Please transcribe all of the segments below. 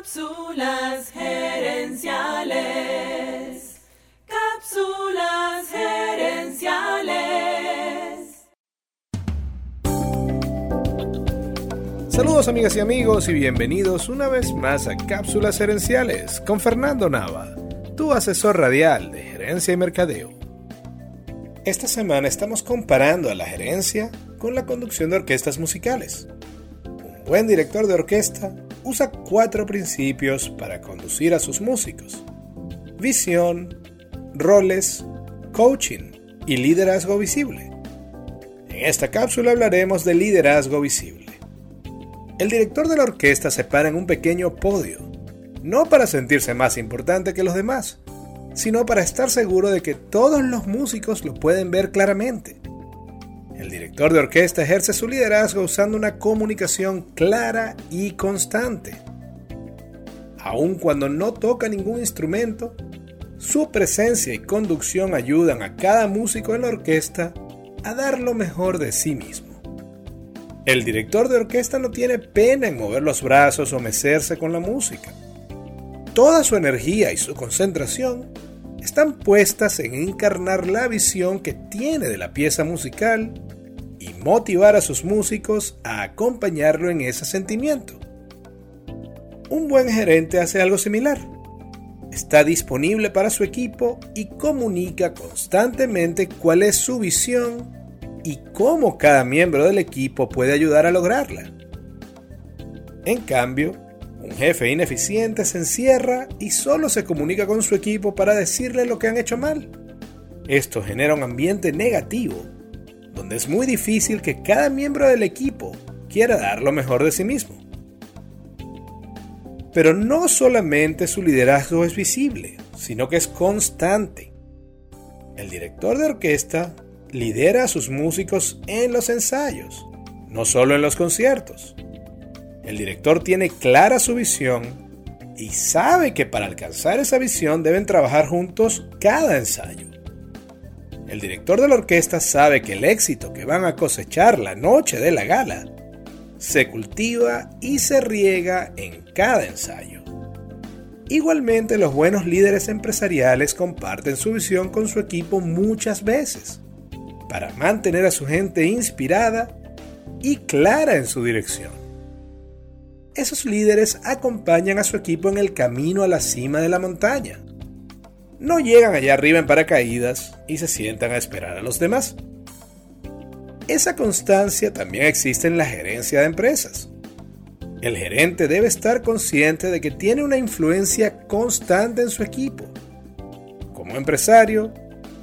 Cápsulas gerenciales. Cápsulas gerenciales. Saludos amigas y amigos y bienvenidos una vez más a Cápsulas gerenciales con Fernando Nava, tu asesor radial de gerencia y mercadeo. Esta semana estamos comparando a la gerencia con la conducción de orquestas musicales. Un buen director de orquesta usa cuatro principios para conducir a sus músicos. Visión, roles, coaching y liderazgo visible. En esta cápsula hablaremos de liderazgo visible. El director de la orquesta se para en un pequeño podio, no para sentirse más importante que los demás, sino para estar seguro de que todos los músicos lo pueden ver claramente. El director de orquesta ejerce su liderazgo usando una comunicación clara y constante. Aun cuando no toca ningún instrumento, su presencia y conducción ayudan a cada músico en la orquesta a dar lo mejor de sí mismo. El director de orquesta no tiene pena en mover los brazos o mecerse con la música. Toda su energía y su concentración están puestas en encarnar la visión que tiene de la pieza musical y motivar a sus músicos a acompañarlo en ese sentimiento. Un buen gerente hace algo similar. Está disponible para su equipo y comunica constantemente cuál es su visión y cómo cada miembro del equipo puede ayudar a lograrla. En cambio, un jefe ineficiente se encierra y solo se comunica con su equipo para decirle lo que han hecho mal. Esto genera un ambiente negativo donde es muy difícil que cada miembro del equipo quiera dar lo mejor de sí mismo. Pero no solamente su liderazgo es visible, sino que es constante. El director de orquesta lidera a sus músicos en los ensayos, no solo en los conciertos. El director tiene clara su visión y sabe que para alcanzar esa visión deben trabajar juntos cada ensayo. El director de la orquesta sabe que el éxito que van a cosechar la noche de la gala se cultiva y se riega en cada ensayo. Igualmente los buenos líderes empresariales comparten su visión con su equipo muchas veces para mantener a su gente inspirada y clara en su dirección. Esos líderes acompañan a su equipo en el camino a la cima de la montaña no llegan allá arriba en paracaídas y se sientan a esperar a los demás. Esa constancia también existe en la gerencia de empresas. El gerente debe estar consciente de que tiene una influencia constante en su equipo. Como empresario,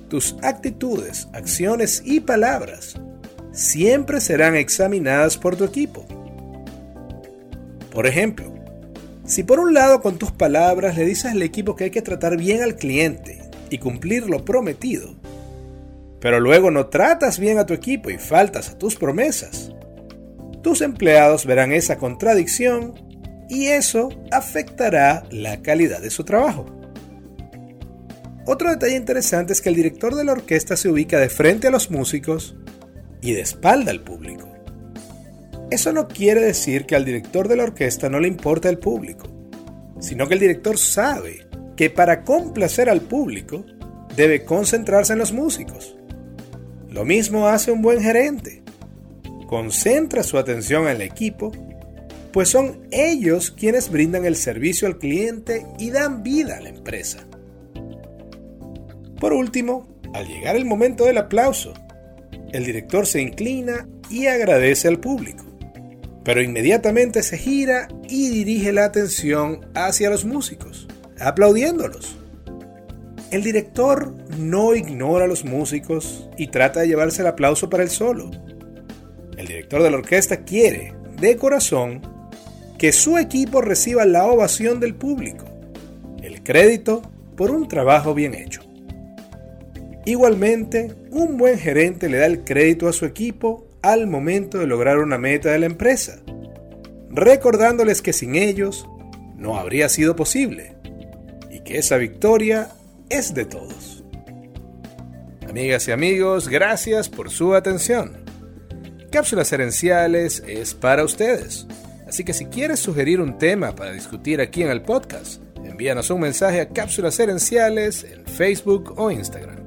tus actitudes, acciones y palabras siempre serán examinadas por tu equipo. Por ejemplo, si por un lado con tus palabras le dices al equipo que hay que tratar bien al cliente y cumplir lo prometido, pero luego no tratas bien a tu equipo y faltas a tus promesas, tus empleados verán esa contradicción y eso afectará la calidad de su trabajo. Otro detalle interesante es que el director de la orquesta se ubica de frente a los músicos y de espalda al público. Eso no quiere decir que al director de la orquesta no le importa el público, sino que el director sabe que para complacer al público debe concentrarse en los músicos. Lo mismo hace un buen gerente. Concentra su atención en el equipo, pues son ellos quienes brindan el servicio al cliente y dan vida a la empresa. Por último, al llegar el momento del aplauso, el director se inclina y agradece al público pero inmediatamente se gira y dirige la atención hacia los músicos, aplaudiéndolos. El director no ignora a los músicos y trata de llevarse el aplauso para él solo. El director de la orquesta quiere, de corazón, que su equipo reciba la ovación del público, el crédito por un trabajo bien hecho. Igualmente, un buen gerente le da el crédito a su equipo al momento de lograr una meta de la empresa, recordándoles que sin ellos no habría sido posible y que esa victoria es de todos. Amigas y amigos, gracias por su atención. Cápsulas Herenciales es para ustedes. Así que si quieres sugerir un tema para discutir aquí en el podcast, envíanos un mensaje a Cápsulas Herenciales en Facebook o Instagram.